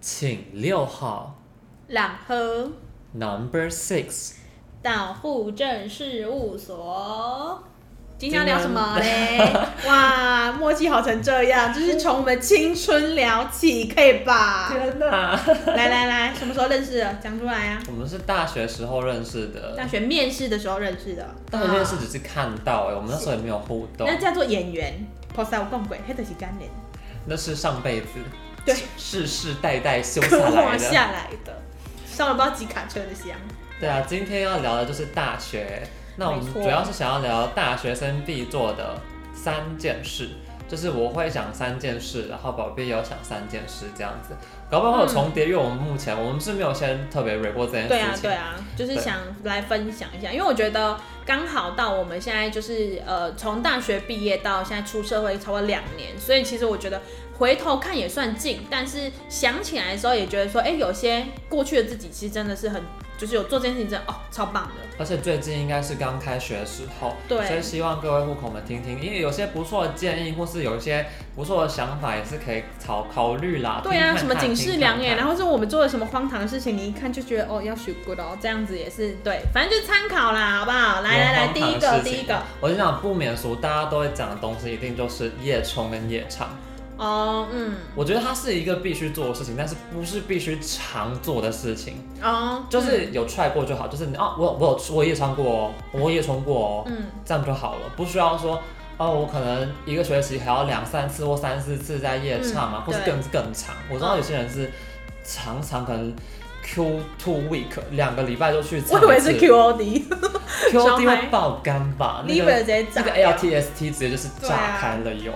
请六号。朗喝。Number six。到户政事务所。今天要聊什么嘞？哇，默契好成这样，就是从我们青春聊起，可以吧？天哪！来来来，什么时候认识的？讲出来啊！我们是大学时候认识的，大学面试的时候认识的。大学面试只是看到哎、欸，我们那时候也没有互动。那叫做演员。菩萨我讲过，黑的是干脸。那是上辈子，对，世世代代修下来的。下来的，上了不知道几卡车的香。对啊，今天要聊的就是大学。那我们主要是想要聊大学生必做的三件事，就是我会想三件事，然后宝贝也有想三件事，这样子，搞不好会有重叠，因为我们目前我们是没有先特别 report 这件事情。对啊，对啊，就是想来分享一下，因为我觉得刚好到我们现在就是呃，从大学毕业到现在出社会超过两年，所以其实我觉得回头看也算近，但是想起来的时候也觉得说，哎、欸，有些过去的自己其实真的是很。就是有做这件事情，真的哦，超棒的。而且最近应该是刚开学的时候，对，所以希望各位户口们听听，因为有些不错的建议，或是有一些不错的想法，也是可以考考虑啦。对啊，什么警示良言，然后是我们做了什么荒唐的事情，你一看就觉得哦，要学 good 哦，这样子也是对，反正就是参考啦，好不好？来来来，第一个第一个，我就想不免俗，大家都会讲的东西，一定就是夜冲跟夜唱。哦，嗯，我觉得它是一个必须做的事情，但是不是必须常做的事情。哦，就是有 try 过就好，就是你哦，我我有我夜唱过哦，我也冲过哦，嗯，这样就好了，不需要说哦，我可能一个学期还要两三次或三四次在夜唱啊，或是更更长。我知道有些人是常常可能 Q two week 两个礼拜就去唱。我以为是 Q O D，Q O D 会爆肝吧？那个那个 A L T S T 直接就是炸开了油。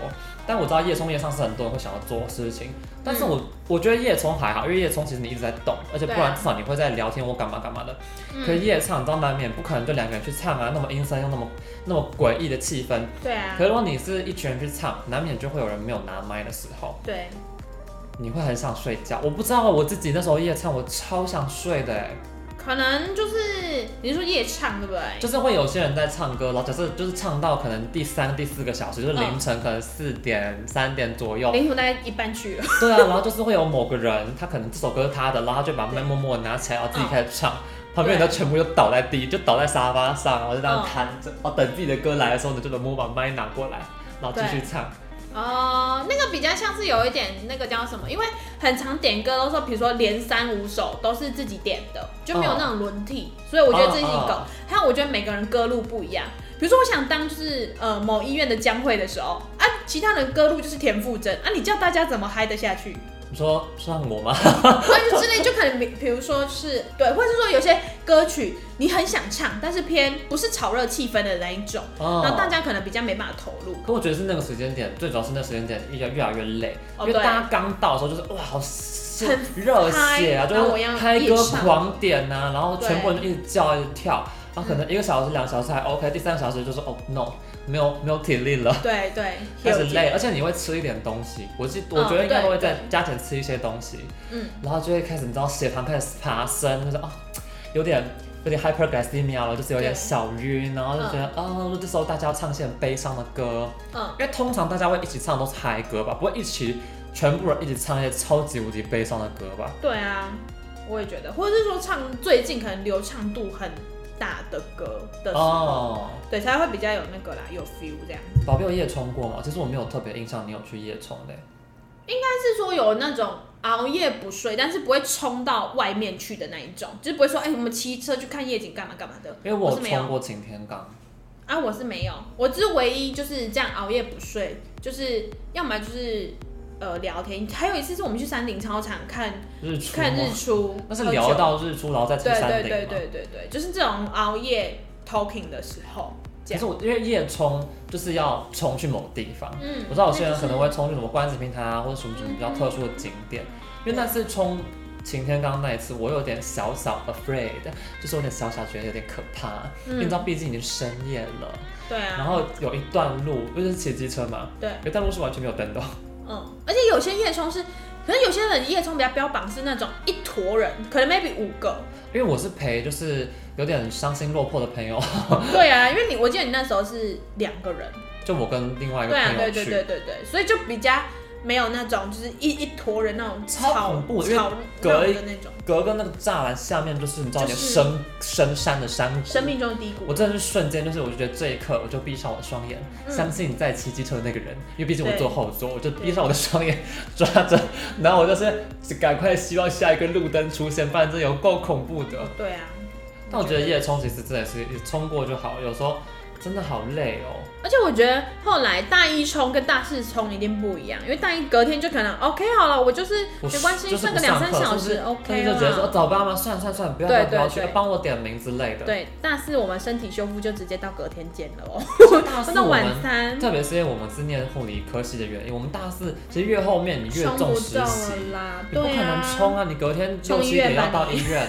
但我知道夜冲夜唱是很多人会想要做的事情，但是我、嗯、我觉得夜冲还好，因为夜冲其实你一直在动，而且不然至少你会在聊天或干嘛干嘛的。可是夜唱，你知道难免不可能就两个人去唱啊，那么阴森又那么那么诡异的气氛。对啊。可是如果你是一群人去唱，难免就会有人没有拿麦的时候。对。你会很想睡觉，我不知道我自己那时候夜唱，我超想睡的哎。可能就是你是说夜唱对不对？就是会有些人在唱歌，然后假设就是唱到可能第三、第四个小时，就是凌晨可能四点、三点左右，凌晨大概一半去了。对啊，然后就是会有某个人，他可能这首歌是他的，然后他就把麦默默拿起来，然后自己开始唱，旁边人都全部就倒在地，就倒在沙发上，然后就这样瘫着，然后等自己的歌来的时候呢，就能默默把麦拿过来，然后继续唱。哦，那个比较像是有一点那个叫什么？因为很常点歌都说，比如说连三五首都是自己点的，就没有那种轮替，所以我觉得这是一个。还有我觉得每个人歌路不一样，比如说我想当就是呃某医院的江蕙的时候啊，其他人歌路就是田馥甄啊，你叫大家怎么嗨得下去？你说算我吗？比比如说是对，或者是说有些歌曲你很想唱，但是偏不是炒热气氛的那一种，哦、然后大家可能比较没办法投入。可我觉得是那个时间点，最主要是那个时间点越越来越累，哦、因为大家刚到的时候就是哇好很热血啊，就是开歌狂点啊，然后全部人一直叫一直跳，然后可能一个小时两小时还 OK，第三个小时就是哦 no。没有没有体力了，对对，开始累，而且你会吃一点东西，我记我觉得应该会在加减吃一些东西，嗯，然后就会开始你知道血糖开始爬升，就是哦，有点有点 hyperglycemia 了，就是有点小晕，然后就觉得啊、嗯哦，这时候大家要唱一些很悲伤的歌，嗯，因为通常大家会一起唱都是嗨歌吧，不会一起全部人一起唱一些超级无敌悲伤的歌吧？对啊，我也觉得，或者是说唱最近可能流畅度很。大的歌的时候，oh. 对，才会比较有那个啦，有 feel 这样。宝贝有夜冲过吗？其实我没有特别印象，你有去夜冲的？应该是说有那种熬夜不睡，但是不会冲到外面去的那一种，就是不会说，哎、欸，我们骑车去看夜景干嘛干嘛的。因为我冲过擎天岗。啊，我是没有，我只是唯一就是这样熬夜不睡，就是要么就是。呃，聊天，还有一次是我们去山顶操场看日出，看日出，那是聊到日出，然后再去山顶。对对对对对对，就是这种熬夜 talking 的时候。可是我因为夜冲就是要冲去某地方，嗯，我知道有些人可能会冲去什么观景平台啊，或者什么什么比较特殊的景点。嗯、因为那次冲晴天刚那一次，我有点小小 afraid，就是有点小小觉得有点可怕，嗯、因为你知道毕竟已经深夜了。对啊。然后有一段路，就是骑机车嘛，对，有一段路是完全没有灯的。嗯，而且有些夜冲是，可能有些人夜冲比较标榜是那种一坨人，可能 maybe 五个。因为我是陪就是有点伤心落魄的朋友。对啊，因为你我记得你那时候是两个人，就我跟另外一个朋友去。对啊，对对对对对，所以就比较没有那种就是一一坨人那种超恐怖，吵隔的那种，隔个那个栅栏下面就是你知道点深深山的山谷，生命中的低谷。我真的是瞬间就是，我就觉得这一刻我就闭上我的双眼，嗯、相信在骑机车的那个人，因为毕竟我坐后座，我就闭上我的双眼，抓着，然后我就是赶快希望下一个路灯出现，不然真的有够恐怖的。对啊，但我觉得夜冲其实真的是冲过就好，有时候。真的好累哦，而且我觉得后来大一冲跟大四冲一定不一样，因为大一隔天就可能 OK 好了，我就是没关系，睡个两三小时 OK 了。就觉得说找班吗？算算算，不要不要去，帮我点名之类的。对，大四我们身体修复就直接到隔天见了哦。那 晚餐，特别是因为我们是念护理科系的原因，我们大四其实越后面你越重实习，你不可能冲啊，你隔天六七点要到医院。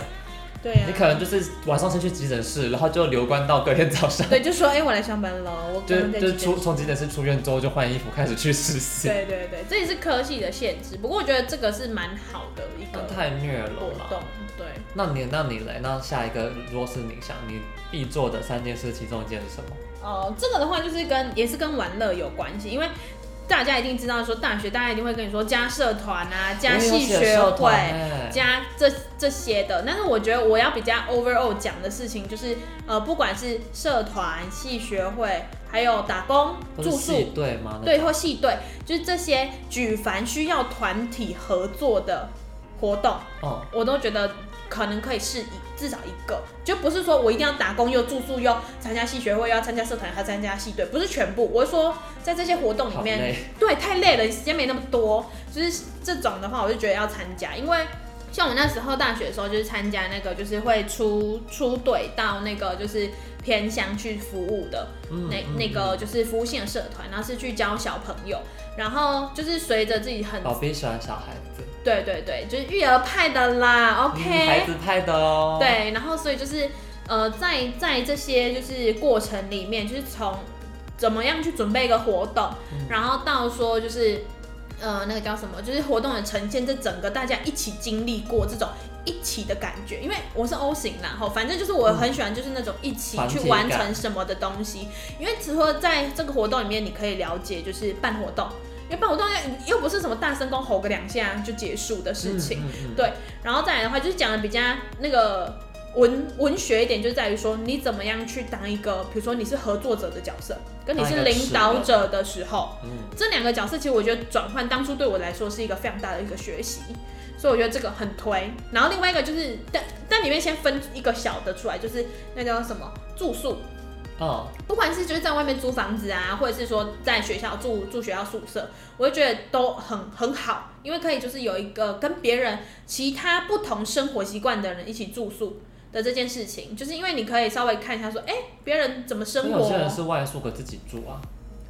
对呀、啊，你可能就是晚上先去急诊室，然后就留观到隔天早上。对，就说哎、欸，我来上班了，我就就出从急诊室出院之后就换衣服开始去实习。对对对，这也是科技的限制。不过我觉得这个是蛮好的一个。太虐了啦。对。那你那你来，那下一个如果是你想你必做的三件事，其中一件是什么？哦，这个的话就是跟也是跟玩乐有关系，因为。大家一定知道，说大学大家一定会跟你说加社团啊，加系学会，加这这些的。但是我觉得我要比较 overall 讲的事情，就是呃，不管是社团、系学会，还有打工、住宿，对吗？对，或系队，就是这些举凡需要团体合作的活动，哦，我都觉得。可能可以是一至少一个，就不是说我一定要打工又住宿又参加系学会要参加社团还要参加系队，不是全部。我是说在这些活动里面，对，太累了，时间没那么多。就是这种的话，我就觉得要参加，因为像我那时候大学的时候，就是参加那个就是会出出队到那个就是偏向去服务的，嗯、那那个就是服务性的社团，然后是去教小朋友，然后就是随着自己很，宝贝喜欢小孩子。对对对，就是育儿派的啦，OK，嗯、孩子派的哦。对，然后所以就是呃，在在这些就是过程里面，就是从怎么样去准备一个活动，嗯、然后到说就是呃那个叫什么，就是活动的呈现，这整个大家一起经历过这种一起的感觉。因为我是 O 型，然后反正就是我很喜欢就是那种一起去完成什么的东西。因为除了在这个活动里面，你可以了解就是办活动。因为办活动又不是什么大声公吼个两下就结束的事情，嗯嗯嗯、对。然后再来的话，就是讲的比较那个文文学一点，就在于说你怎么样去当一个，比如说你是合作者的角色，跟你是领导者的时候，嗯、这两个角色其实我觉得转换当初对我来说是一个非常大的一个学习，所以我觉得这个很推。然后另外一个就是，但但里面先分一个小的出来，就是那叫什么住宿。哦，不管是就是在外面租房子啊，或者是说在学校住住学校宿舍，我就觉得都很很好，因为可以就是有一个跟别人其他不同生活习惯的人一起住宿的这件事情，就是因为你可以稍微看一下说，哎、欸，别人怎么生活？有些人是外宿可自己住啊。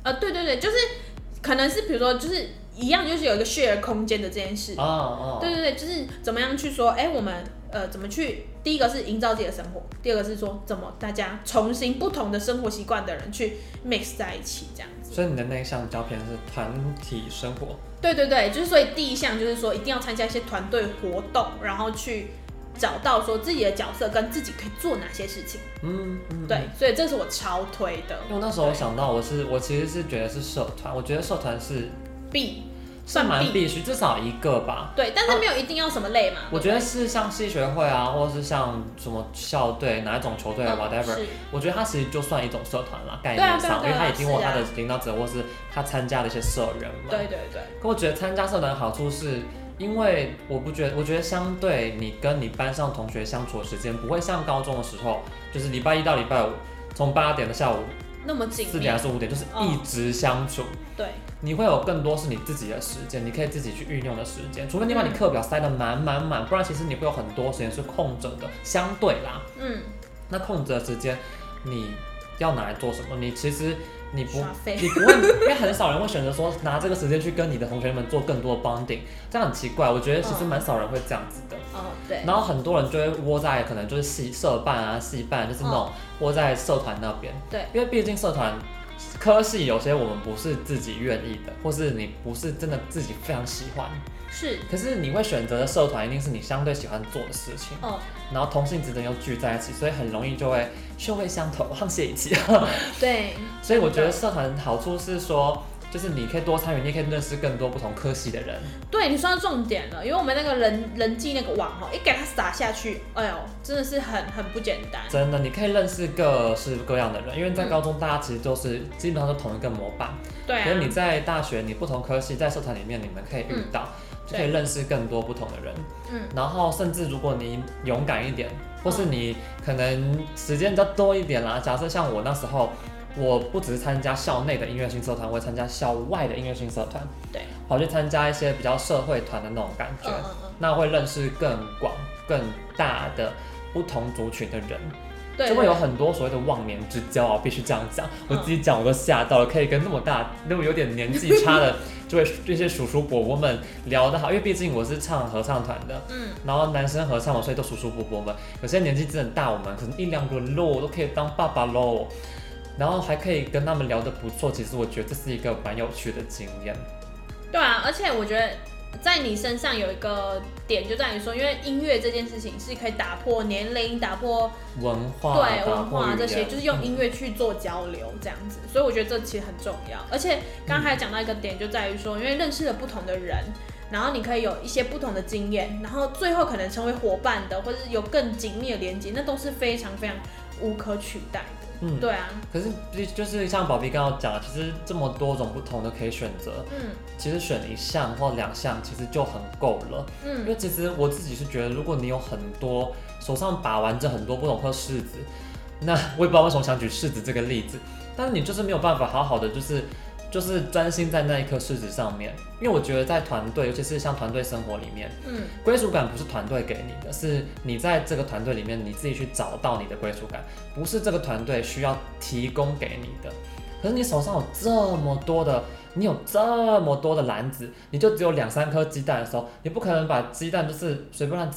呃，对对对，就是可能是比如说就是一样，就是有一个 share 空间的这件事。哦哦。对对对，就是怎么样去说，哎、欸，我们。呃，怎么去？第一个是营造自己的生活，第二个是说怎么大家重新不同的生活习惯的人去 mix 在一起，这样子。所以你的那一项照片是团体生活。对对对，就是所以第一项就是说一定要参加一些团队活动，然后去找到说自己的角色跟自己可以做哪些事情。嗯，嗯对，所以这是我超推的。因为那时候我想到，我是我其实是觉得是社团，我觉得社团是必。算蛮必须，至少一个吧。对，但是没有一定要什么类嘛。我觉得是像系学会啊，或者是像什么校队，哪一种球队，whatever。我觉得它其实就算一种社团了，概念上，因为他也经过他的领导者或是他参加的一些社员嘛。对对对。可我觉得参加社团的好处是，因为我不觉得，我觉得相对你跟你班上同学相处的时间，不会像高中的时候，就是礼拜一到礼拜五，从八点的下午那么紧，四点还是五点，就是一直相处。对。你会有更多是你自己的时间，你可以自己去运用的时间，除非你把你课表塞得满满满，不然其实你会有很多时间是空着的。相对啦，嗯，那空着的时间你要拿来做什么？你其实你不你不会，因为很少人会选择说拿这个时间去跟你的同学们做更多的 bonding，这样很奇怪。我觉得其实蛮少人会这样子的。哦，对。然后很多人就会窝在可能就是系社办啊、系办，就是那种窝在社团那边。对，因为毕竟社团。科系有些我们不是自己愿意的，或是你不是真的自己非常喜欢，是。可是你会选择的社团一定是你相对喜欢做的事情，哦。然后同性之间又聚在一起，所以很容易就会臭味相投，沆瀣一气。对。所以我觉得社团好处是说，就是你可以多参与，你也可以认识更多不同科系的人。对，你说到重点了，因为我们那个人人际那个网哈，一给它撒下去，哎呦，真的是很很不简单。真的，你可以认识各式各样的人，因为在高中大家其实都是基本上都同一个模板。对、啊。所以你在大学，你不同科系在社团里面，你们可以遇到。嗯就可以认识更多不同的人，嗯，然后甚至如果你勇敢一点，或是你可能时间比较多一点啦。假设像我那时候，我不只是参加校内的音乐性社团，我会参加校外的音乐性社团，对，跑去参加一些比较社会团的那种感觉，那会认识更广、更大的不同族群的人。就会有很多所谓的忘年之交啊，必须这样讲。我自己讲我都吓到了，可以跟那么大、那么有点年纪差的这位这些叔叔伯伯们聊得好，因为毕竟我是唱合唱团的，嗯，然后男生合唱嘛，所以都叔叔伯伯们。有些年纪真的很大，我们可能一两个喽都可以当爸爸喽，然后还可以跟他们聊得不错。其实我觉得这是一个蛮有趣的经验。对啊，而且我觉得。在你身上有一个点，就在于说，因为音乐这件事情是可以打破年龄、打破文化、对文化这些，就是用音乐去做交流这样子。所以我觉得这其实很重要。而且刚才讲到一个点，就在于说，因为认识了不同的人，然后你可以有一些不同的经验，然后最后可能成为伙伴的，或者是有更紧密的连接，那都是非常非常无可取代的。嗯，对啊。可是就是像宝贝刚刚讲的，其实这么多种不同的可以选择，嗯，其实选一项或两项其实就很够了，嗯，因为其实我自己是觉得，如果你有很多手上把玩着很多不同颗柿子，那我也不知道为什么想举柿子这个例子，但是你就是没有办法好好的就是。就是专心在那一颗柿子上面，因为我觉得在团队，尤其是像团队生活里面，嗯，归属感不是团队给你的，是你在这个团队里面你自己去找到你的归属感，不是这个团队需要提供给你的。可是你手上有这么多的，你有这么多的篮子，你就只有两三颗鸡蛋的时候，你不可能把鸡蛋就是随便乱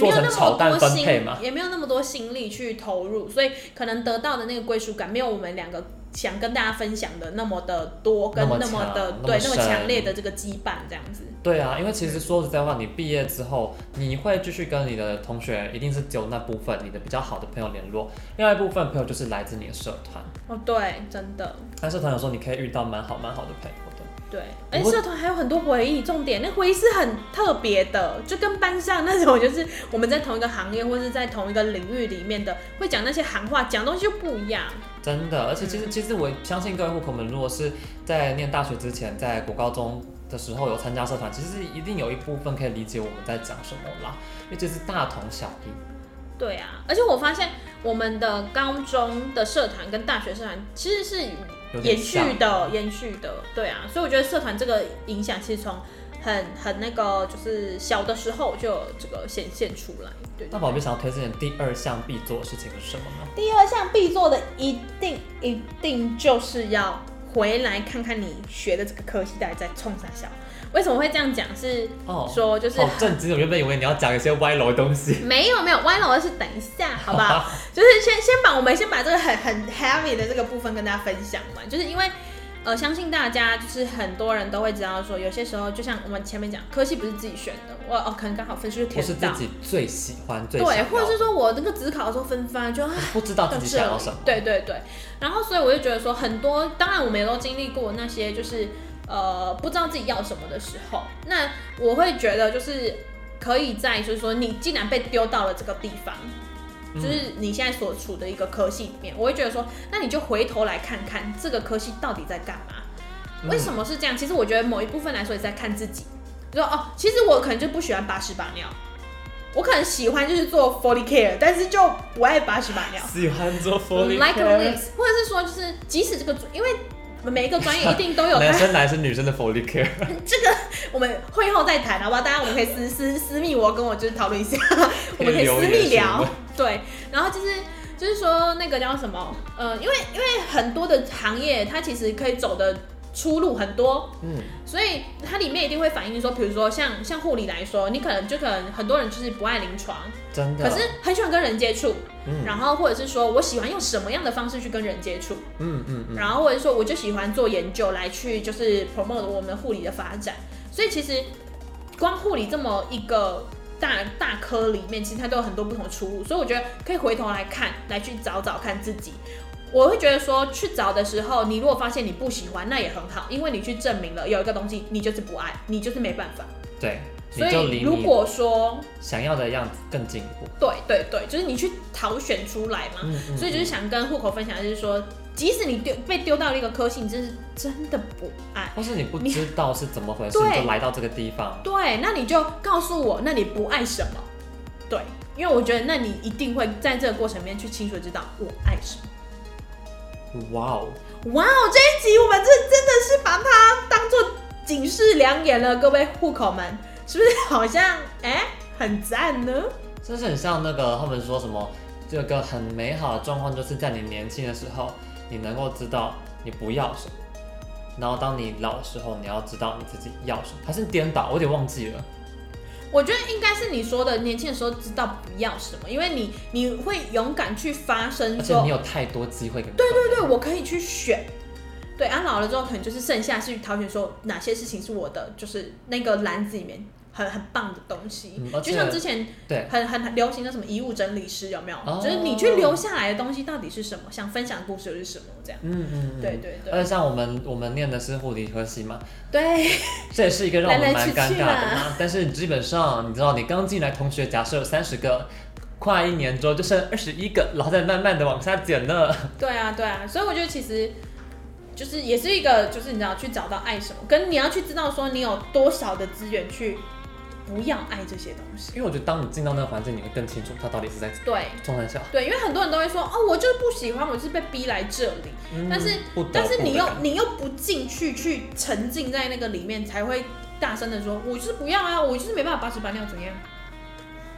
做成炒蛋分配嘛，也没有那么多心力去投入，所以可能得到的那个归属感没有我们两个。想跟大家分享的那么的多，跟那么的对那么强烈的这个羁绊，这样子。对啊，因为其实说实在话，你毕业之后，你会继续跟你的同学，一定是只有那部分你的比较好的朋友联络，另外一部分朋友就是来自你的社团。哦，对，真的。但社团有时候你可以遇到蛮好蛮好的朋友的。对，而且社团还有很多回忆，重点那回忆是很特别的，就跟班上那种，就是我们在同一个行业或是在同一个领域里面的，会讲那些行话，讲东西就不一样。真的，而且其实其实我相信各位户口们，如果是在念大学之前，在国高中的时候有参加社团，其实一定有一部分可以理解我们在讲什么啦，因为这是大同小异。对啊，而且我发现我们的高中的社团跟大学社团其实是延续的，延续的。对啊，所以我觉得社团这个影响其实从。很很那个，就是小的时候就这个显现出来。那宝贝想要推荐的第二项必做的事情是什么呢？第二项必做的一定一定就是要回来看看你学的这个科系到底在冲啥小。为什么会这样讲？是说就是好震惊，我原本以为你要讲一些歪楼的东西。没有没有歪楼的是等一下，好不好？就是先先把我们先把这个很很 heavy 的这个部分跟大家分享完，就是因为。呃，相信大家就是很多人都会知道说，有些时候就像我们前面讲，科系不是自己选的，我哦可能刚好分数就填不到，不是自己最喜欢最对，或者是说我那个职考的时候分发就不知道自己想要什么，对对对。然后所以我就觉得说，很多当然我们也都经历过那些就是呃不知道自己要什么的时候，那我会觉得就是可以在就是说你既然被丢到了这个地方。就是你现在所处的一个科系里面，我会觉得说，那你就回头来看看这个科系到底在干嘛？为什么是这样？其实我觉得某一部分来说也在看自己。就说哦，其实我可能就不喜欢把屎把尿，我可能喜欢就是做 Foley Care，但是就不爱把屎把尿。喜欢做 Foley Care，like this，或者是说就是即使这个因为。每一个专业一定都有 男生男生女生的 Foley Care，这个我们会后再谈，好不好？大家我们可以私私私密，我跟我就是讨论一下，我们可以私密聊。对，然后就是就是说那个叫什么？呃，因为因为很多的行业，它其实可以走的。出路很多，嗯，所以它里面一定会反映说，比如说像像护理来说，你可能就可能很多人就是不爱临床，真的，可是很喜欢跟人接触，嗯，然后或者是说我喜欢用什么样的方式去跟人接触，嗯嗯嗯，然后或者是说我就喜欢做研究来去就是 promote 我们护理的发展，所以其实光护理这么一个大大科里面，其实它都有很多不同的出路，所以我觉得可以回头来看，来去找找看自己。我会觉得说，去找的时候，你如果发现你不喜欢，那也很好，因为你去证明了有一个东西，你就是不爱，你就是没办法。对，所以如果说想要的样子更进一步，对对对，就是你去挑选出来嘛。嗯嗯。所以就是想跟户口分享，就是说，即使你丢被丢到了一个科系，你真是真的不爱，或是你不知道是怎么回事，你就来到这个地方。对，那你就告诉我，那你不爱什么？对，因为我觉得，那你一定会在这个过程里面去清楚知道我爱什么。哇哦，哇哦！这一集我们这真的是把它当做警示良言了，各位户口们，是不是好像哎、欸、很赞呢？这是很像那个他们说什么，这个很美好的状况，就是在你年轻的时候，你能够知道你不要什么，然后当你老的时候，你要知道你自己要什么，还是颠倒？我有点忘记了。我觉得应该是你说的，年轻的时候知道不要什么，因为你你会勇敢去发声，而且你有太多机会。对对对，我可以去选。对，啊，老了之后可能就是剩下去挑选，说哪些事情是我的，就是那个篮子里面。很很棒的东西，嗯、就像之前对很很流行的什么遗物整理师有没有？哦、就是你去留下来的东西到底是什么？想分享的故事又是什么？这样，嗯嗯，对对对。而且像我们我们念的是护理科系嘛，对，这也是一个让我们蛮尴尬的嘛。但是基本上你知道，你刚进来同学假设有三十个，跨一年之后就剩二十一个，然后再慢慢的往下减呢。对啊对啊，所以我觉得其实就是也是一个，就是你知道去找到爱什么，跟你要去知道说你有多少的资源去。不要爱这些东西，因为我觉得当你进到那个环境，你会更清楚他到底是在对状态下。对，因为很多人都会说，哦，我就是不喜欢，我就是被逼来这里。嗯、但是，但是你又你又不进去，去沉浸在那个里面，才会大声的说，我就是不要啊，我就是没办法把屎把尿怎样。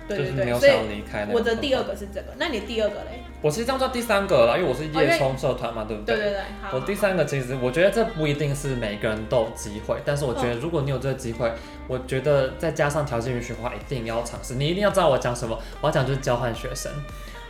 对对对，所以我的第二个是这个，那你第二个嘞？我其实这样叫第三个了，因为我是夜冲社团嘛，对不对？对对对。我第三个其实我觉得这不一定是每个人都有机会，但是我觉得如果你有这个机会，我觉得再加上条件允许的话，一定要尝试。你一定要知道我讲什么，我要讲就是交换学生，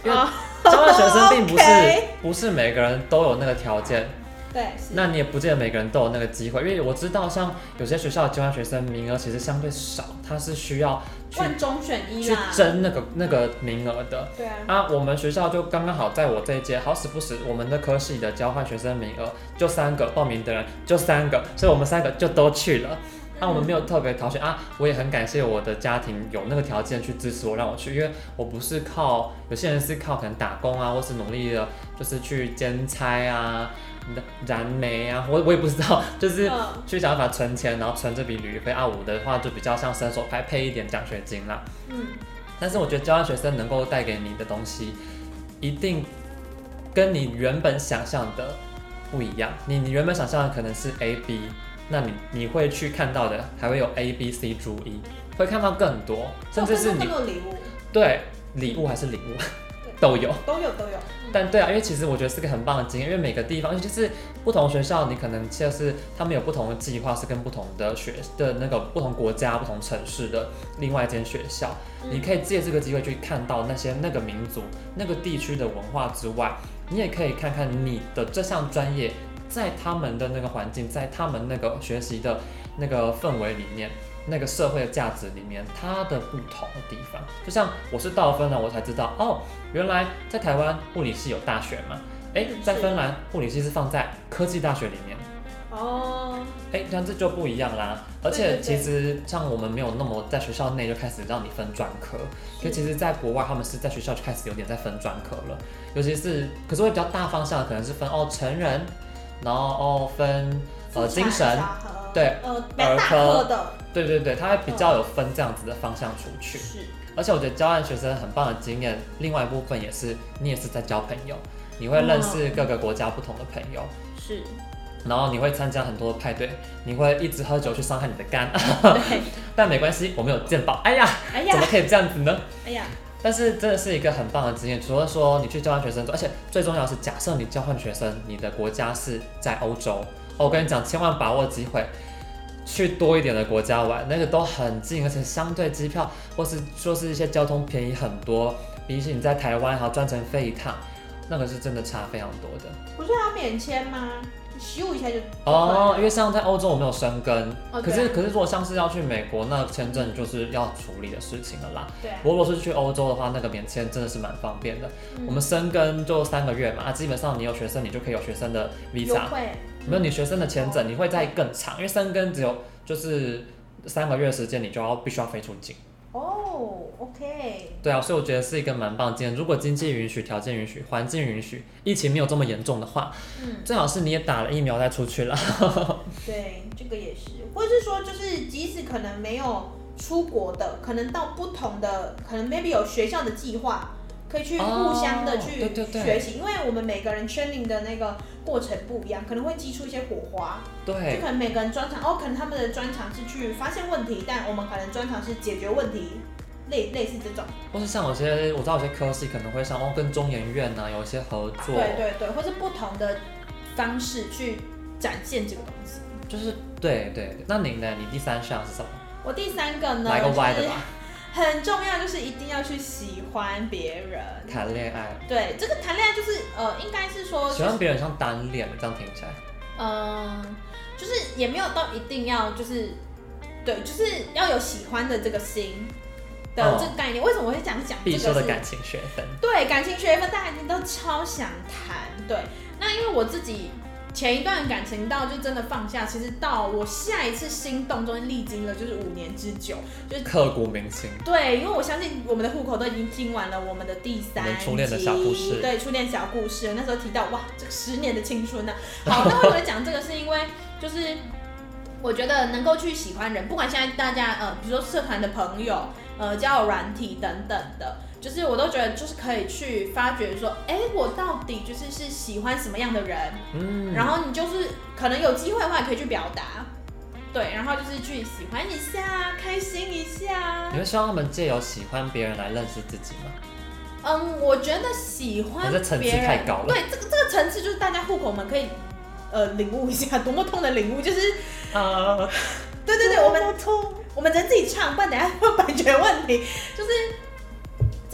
因为交换学生并不是 不是每个人都有那个条件。对，那你也不见得每个人都有那个机会，因为我知道像有些学校的交换学生名额其实相对少，它是需要去中选一去争那个那个名额的。对啊。啊，我们学校就刚刚好在我这一届，好死不死，我们的科系的交换学生名额就三个，报名的人就三个，所以我们三个就都去了。那、啊、我们没有特别挑选啊，我也很感谢我的家庭有那个条件去支持我让我去，因为我不是靠有些人是靠可能打工啊，或是努力的，就是去兼差啊。燃煤啊，我我也不知道，就是去想办法存钱，然后存这笔旅费啊。我的话就比较像伸手拍配一点奖学金啦。嗯，但是我觉得交换学生能够带给你的东西，一定跟你原本想象的不一样。你你原本想象的可能是 A B，那你你会去看到的还会有 A B C 注 E，会看到更多，甚至是你对礼物还是礼物。都有，都有，都有。但对啊，因为其实我觉得是个很棒的经验，因为每个地方，尤其是不同学校，你可能就是他们有不同的计划，是跟不同的学的那个不同国家、不同城市的另外一间学校，你可以借这个机会去看到那些那个民族、那个地区的文化之外，你也可以看看你的这项专业在他们的那个环境，在他们那个学习的那个氛围里面。那个社会的价值里面，它的不同的地方，就像我是到芬兰，我才知道哦，原来在台湾物理系有大学嘛？哎，在芬兰物理系是放在科技大学里面。哦，哎，这样这就不一样啦。而且其实像我们没有那么在学校内就开始让你分专科，可其实在国外他们是在学校就开始有点在分专科了，尤其是可是会比较大方向的，可能是分哦成人，然后哦分呃精神。对，呃，儿科的，对对对，他会比较有分这样子的方向出去。是，而且我觉得交换学生很棒的经验，另外一部分也是你也是在交朋友，你会认识各个国家不同的朋友。是，然后你会参加很多的派对，你会一直喝酒去伤害你的肝。对，但没关系，我们有健保。哎呀，哎呀，怎么可以这样子呢？哎呀，但是真的是一个很棒的经验。除了说你去交换学生，而且最重要的是，假设你交换学生，你的国家是在欧洲。我跟你讲，千万把握机会，去多一点的国家玩，那个都很近，而且相对机票或是说是一些交通便宜很多，比起你在台湾还要专程飞一趟，那个是真的差非常多的。不是要免签吗？咻一下就哦，因为像在欧洲我没有生根，哦、可是可是如果像是要去美国，那签证就是要处理的事情了啦。对、啊，不过如果是去欧洲的话，那个免签真的是蛮方便的。嗯、我们生根就三个月嘛，啊，基本上你有学生，你就可以有学生的 visa。没有你学生的签证，你会在更长，因为生根只有就是三个月时间，你就要必须要飞出境。哦、oh，OK。对啊，所以我觉得是一个蛮棒的经验。如果经济允许、条件允许、环境允许、疫情没有这么严重的话，嗯，最好是你也打了疫苗再出去了。对，这个也是，或者是说，就是即使可能没有出国的，可能到不同的，可能 maybe 有学校的计划。可以去互相的去学习，因为我们每个人 training 的那个过程不一样，可能会激出一些火花。对，就可能每个人专长，哦，可能他们的专长是去发现问题，但我们可能专长是解决问题，类类似这种。或是像有些我知道有些科系可能会像哦跟中研院啊有一些合作。对对对，或是不同的方式去展现这个东西。就是对对对，那您呢？你第三项是什么？我第三个呢？来个歪的吧。就是很重要，就是一定要去喜欢别人，谈恋爱。对，这个谈恋爱就是呃，应该是说、就是、喜欢别人像单恋这样听起来。嗯、呃，就是也没有到一定要就是，对，就是要有喜欢的这个心的这个概念。哦、为什么我会讲讲这个？必修的感情学分。对，感情学分大家一定都超想谈。对，那因为我自己。前一段感情到就真的放下，其实到我下一次心动中历经了就是五年之久，就是刻骨铭心。对，因为我相信我们的户口都已经听完了我们的第三集，初恋的小故事。对，初恋小故事，那时候提到哇，这个十年的青春呢、啊。好，那为什么讲这个？是因为就是我觉得能够去喜欢人，不管现在大家呃，比如说社团的朋友，呃，交友软体等等的。就是我都觉得，就是可以去发掘说，哎、欸，我到底就是是喜欢什么样的人，嗯，然后你就是可能有机会的话，也可以去表达，对，然后就是去喜欢一下，开心一下。你会希望他们借由喜欢别人来认识自己吗？嗯，我觉得喜欢别人层次太高了。对，这个这个层次就是大家户口们可以呃领悟一下，多么痛的领悟，就是啊，对对对，我们我们只能自己唱，不然等下会版权问题，就是。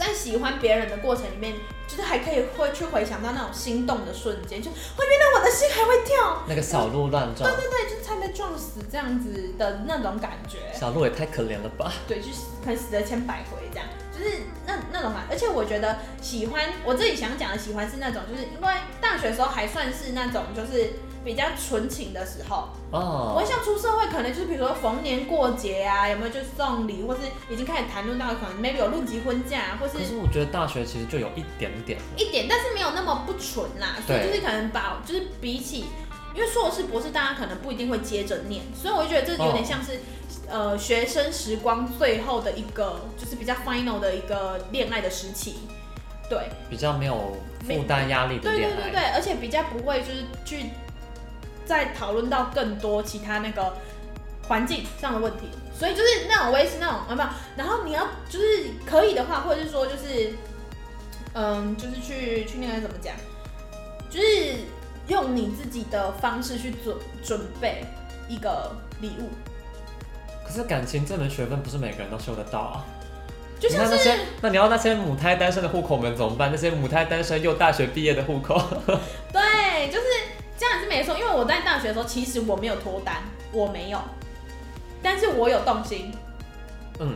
在喜欢别人的过程里面，就是还可以会去回想到那种心动的瞬间，就会原来我的心还会跳，那个小鹿乱撞，对对对，就差点被撞死这样子的那种感觉。小鹿也太可怜了吧？对，就是可能死了千百回这样，就是那那种嘛。而且我觉得喜欢，我自己想讲的喜欢是那种，就是因为大学的时候还算是那种就是。比较纯情的时候，哦，我像出社会，可能就是比如说逢年过节啊，有没有就送礼，或是已经开始谈论到可能 maybe 有论及婚嫁，或是。可是我觉得大学其实就有一点点。一点，但是没有那么不纯啦，所以就是可能把就是比起，因为硕士博士大家可能不一定会接着念，所以我就觉得这有点像是、哦、呃学生时光最后的一个就是比较 final 的一个恋爱的时期，对，比较没有负担压力的对对对对，而且比较不会就是去。再讨论到更多其他那个环境上的问题，所以就是那种，我也是那种啊，没有。然后你要就是可以的话，或者是说就是，嗯，就是去去那个怎么讲，就是用你自己的方式去准准备一个礼物。可是感情这门学问不是每个人都修得到啊。就像是那些，那你要那些母胎单身的户口们怎么办？那些母胎单身又大学毕业的户口。对，就是。这样是没错，因为我在大学的时候，其实我没有脱单，我没有，但是我有动心。嗯，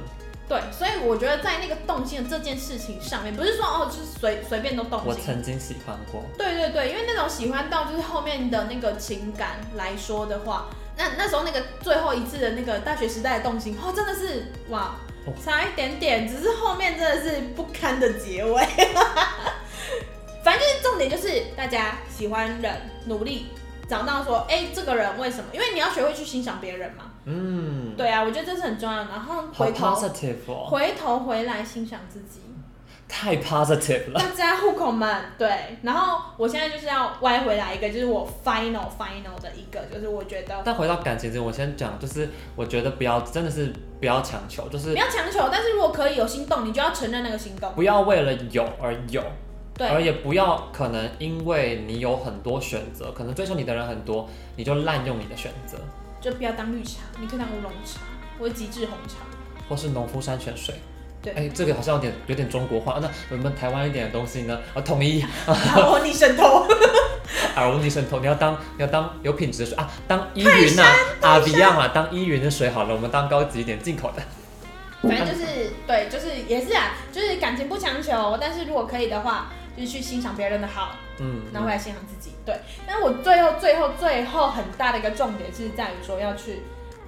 对，所以我觉得在那个动心的这件事情上面，不是说哦，就是随随便都动心。我曾经喜欢过。对对对，因为那种喜欢到就是后面的那个情感来说的话，那那时候那个最后一次的那个大学时代的动心，哦，真的是哇，差一点点，只是后面真的是不堪的结尾。反正就是重点，就是大家喜欢人，努力找到说，哎、欸，这个人为什么？因为你要学会去欣赏别人嘛。嗯，对啊，我觉得这是很重要的。然后回头回头回来欣赏自己，太 positive 了。大家户口们，对。然后我现在就是要歪回来一个，就是我 final final 的一个，就是我觉得。但回到感情这，我先讲，就是我觉得不要，真的是不要强求，就是不要强求。但是如果可以有心动，你就要承认那个心动，不要为了有而有。对，而也不要可能因为你有很多选择，可能追求你的人很多，你就滥用你的选择。就不要当绿茶，你可以当乌龙茶，或者极致红茶，或是农夫山泉水。对，哎、欸，这个好像有点有点中国话。那我们台湾一点的东西呢？啊统一。啊，我逆渗透。啊，我逆渗透，你要当你要当有品质的水啊，当依云呐，啊不一样啊，当依云的水好了，我们当高级一点进口的。反正就是对，就是也是啊，就是感情不强求，但是如果可以的话，就是去欣赏别人的好，嗯，然后来欣赏自己。对，但是我最后最后最后很大的一个重点是在于说要去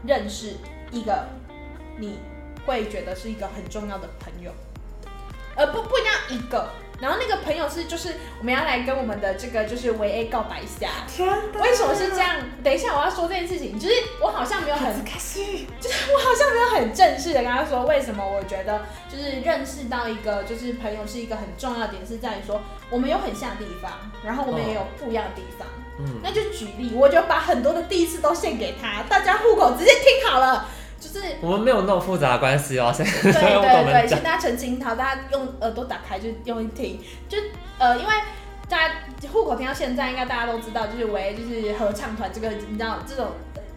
认识一个你会觉得是一个很重要的朋友，而不不一定要一个。然后那个朋友是，就是我们要来跟我们的这个就是维 A 告白一下。天！为什么是这样？等一下我要说这件事情，就是我好像没有很开心，就是我好像没有很正式的跟他说为什么我觉得就是认识到一个就是朋友是一个很重要的点，是在于说我们有很像的地方，然后我们也有不一样的地方。嗯，那就举例，我就把很多的第一次都献给他，大家户口直接听好了。就是我们没有那么复杂的关系哦，对对对，请大家澄清好，大家用耳朵打开就用一听，就呃，因为大家户口听到现在，应该大家都知道，就是为就是合唱团这个，你知道这种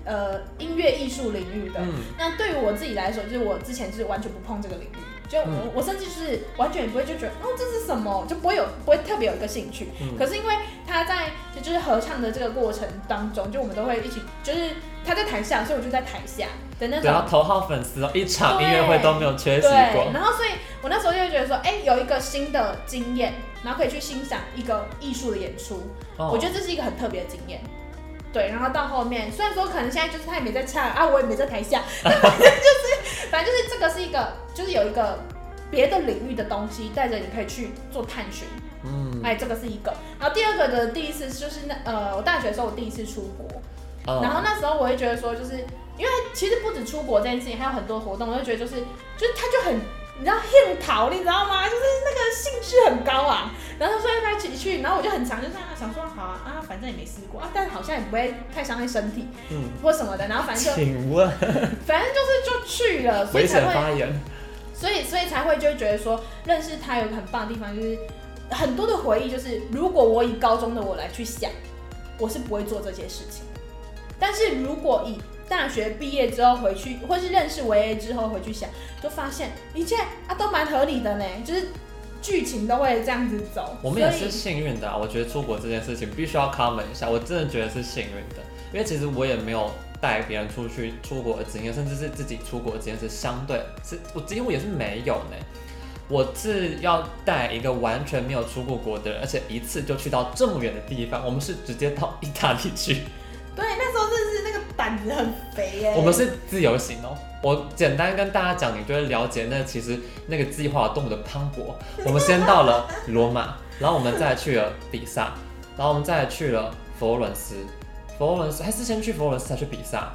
呃音乐艺术领域的。嗯、那对于我自己来说，就是我之前就是完全不碰这个领域。就我，嗯、我甚至就是完全也不会就觉得哦，这是什么，就不会有不会特别有一个兴趣。嗯、可是因为他在就就是合唱的这个过程当中，就我们都会一起，就是他在台下，所以我就在台下的那种。然后头号粉丝哦，一场音乐会都没有缺席过。然后所以我那时候就会觉得说，哎，有一个新的经验，然后可以去欣赏一个艺术的演出，哦、我觉得这是一个很特别的经验。对，然后到后面，虽然说可能现在就是他也没在唱啊，我也没在台下，反正就是，反正就是这个是一个，就是有一个别的领域的东西带着你可以去做探寻，嗯，哎，这个是一个。然后第二个的第一次就是那呃，我大学的时候我第一次出国，哦、然后那时候我会觉得说，就是因为其实不止出国这件事情，还有很多活动，我就觉得就是，就是他就很。你知道很逃，你知道吗？就是那个兴趣很高啊。然后他说要不要一起去，然后我就很常就这样想说好啊啊，反正也没试过啊，但好像也不会太伤害身体，嗯，或什么的。然后反正就，请问，反正就是就去了，所以才会发言。所以所以才会就觉得说认识他有个很棒的地方，就是很多的回忆。就是如果我以高中的我来去想，我是不会做这些事情。但是如果以大学毕业之后回去，或是认识维 A 之后回去想，就发现一切啊都蛮合理的呢，就是剧情都会这样子走。我们也是幸运的啊，我觉得出国这件事情必须要 comment 一下，我真的觉得是幸运的，因为其实我也没有带别人出去出国的经验，甚至是自己出国的经验是相对是我几乎也是没有呢。我是要带一个完全没有出过国的人，而且一次就去到这么远的地方，我们是直接到意大利去。对，那子很肥耶。我们是自由行哦。我简单跟大家讲，你就会了解那其实那个计划多么的磅礴。我们先到了罗马，然后我们再去了比萨，然后我们再去了佛罗伦斯。佛罗伦斯还是先去佛罗伦斯才去比萨。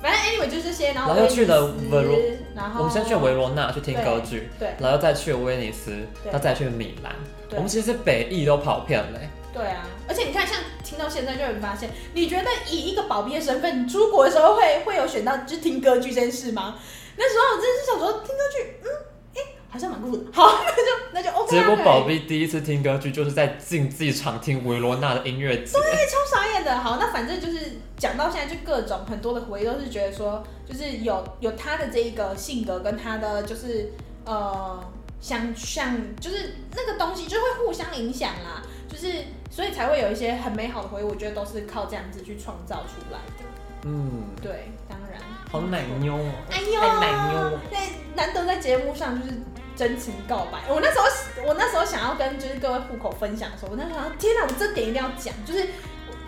反正 anyway 就这些，然后然后又去了维罗，然后我们先去维罗纳去听歌剧，对，然后又再去了威尼斯，然后再去米兰。我们其实是北意都跑遍了。对啊，而且你看，像听到现在就会发现，你觉得以一个保镖的身份，你出国的时候会会有选到就听歌剧这件事吗？那时候我真的是想说听歌剧，嗯，哎，好像蛮酷的。好，那就那就 OK。结果宝贝第一次听歌剧就是在竞技场听维罗纳的音乐节，对，超傻眼的。好，那反正就是讲到现在，就各种很多的回忆都是觉得说，就是有有他的这一个性格跟他的就是呃，想想就是那个东西就会互相影响啦，就是。所以才会有一些很美好的回忆，我觉得都是靠这样子去创造出来的。嗯，对，当然。好奶妞哦！哎呦，太奶妞！对，难得在节目上就是真情告白。我那时候，我那时候想要跟就是各位户口分享的时候，我那时候想，天哪，我这点一定要讲，就是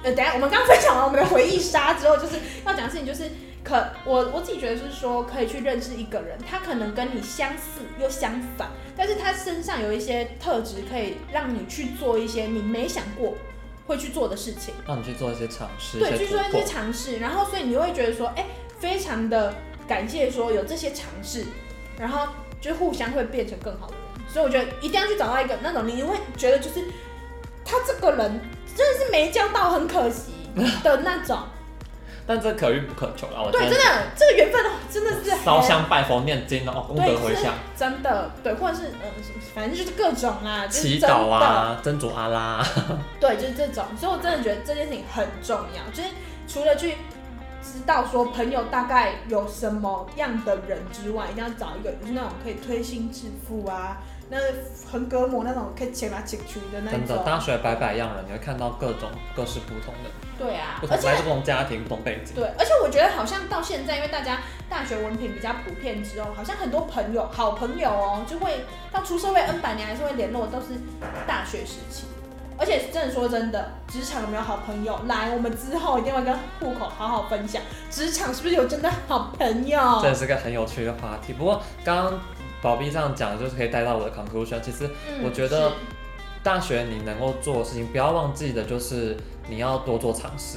呃，等下我们刚分享完我们的回忆杀之后，就是要讲的事情就是。可我我自己觉得是说，可以去认识一个人，他可能跟你相似又相反，但是他身上有一些特质，可以让你去做一些你没想过会去做的事情，让你去做一些尝试，对，去做一些尝试，然后所以你会觉得说，哎、欸，非常的感谢说有这些尝试，然后就互相会变成更好的人，所以我觉得一定要去找到一个那种你会觉得就是他这个人真的是没交到很可惜的那种。但这可遇不可求啊！我对，真的这个缘分真的是烧香拜佛念经哦，功德回向，真的对，或者是呃，反正就是各种啦，祈祷啊，真主阿拉，对，就是这种。所以我真的觉得这件事情很重要，就是除了去知道说朋友大概有什么样的人之外，一定要找一个就是那种可以推心置腹啊。那横膈膜那种可以切来切去的那种。真的，大学百百样人，你会看到各种各式不同的。对啊，不同来自不同家庭、不同背景。对，而且我觉得好像到现在，因为大家大学文凭比较普遍之后，好像很多朋友、好朋友哦，就会到出社会 N 百年还是会联络，都是大学时期。而且真的说真的，职场有没有好朋友？来，我们之后一定会跟户口好好分享，职场是不是有真的好朋友？这是个很有趣的话题。不过刚刚宝 B 这样讲，就是可以带到我的 conclusion。其实我觉得大学你能够做的事情，不要忘记的就是你要多做尝试。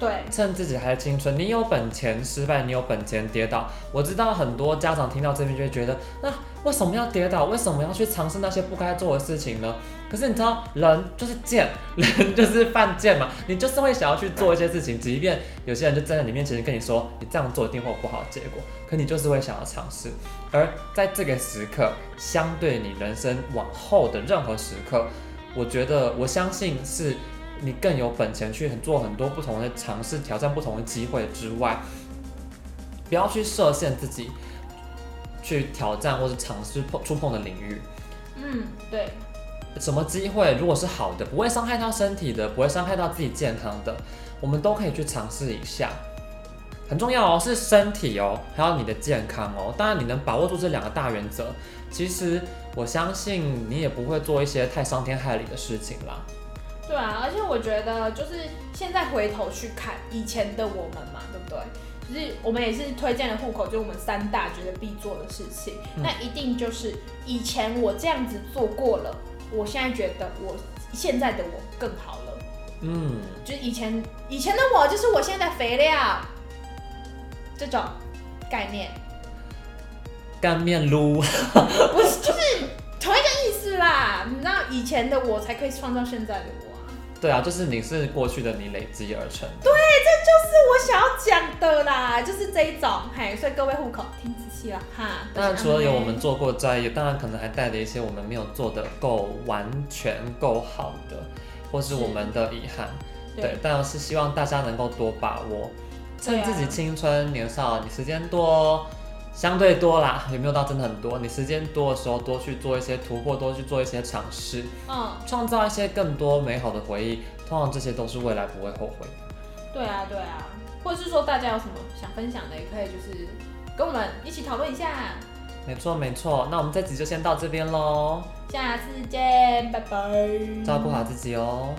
对，趁自己还青春，你有本钱失败，你有本钱跌倒。我知道很多家长听到这边就会觉得，那为什么要跌倒？为什么要去尝试那些不该做的事情呢？可是你知道，人就是贱，人就是犯贱嘛。你就是会想要去做一些事情，即便有些人就站在你面前跟你说，你这样做一定会有不好的结果，可你就是会想要尝试。而在这个时刻，相对你人生往后的任何时刻，我觉得，我相信是。你更有本钱去做很多不同的尝试，挑战不同的机会之外，不要去设限自己，去挑战或者尝试碰触碰的领域。嗯，对。什么机会如果是好的，不会伤害到身体的，不会伤害到自己健康的，我们都可以去尝试一下。很重要哦，是身体哦，还有你的健康哦。当然，你能把握住这两个大原则，其实我相信你也不会做一些太伤天害理的事情啦。对啊，而且我觉得就是现在回头去看以前的我们嘛，对不对？就是我们也是推荐了户口，就是我们三大觉得必做的事情。嗯、那一定就是以前我这样子做过了，我现在觉得我现在的我更好了。嗯，就是以前以前的我就是我现在的肥料这种概念。干面撸，不是，就是同一个意思啦。你知道以前的我才可以创造现在的我啊。对啊，就是你是过去的你累积而成。对，想要讲的啦，就是这一种。嘿，所以各位户口听仔细了哈。当然，除了有我们做过之外，也当然可能还带了一些我们没有做的够完全、够好的，或是我们的遗憾。对，对，当然是希望大家能够多把握，趁自己青春年少，你时间多。相对多啦，也没有到真的很多。你时间多的时候，多去做一些突破，多去做一些尝试，嗯，创造一些更多美好的回忆。通常这些都是未来不会后悔的。对啊，对啊，或者是说大家有什么想分享的，也可以就是跟我们一起讨论一下。没错，没错。那我们这集就先到这边喽，下次见，拜拜。照顾好自己哦。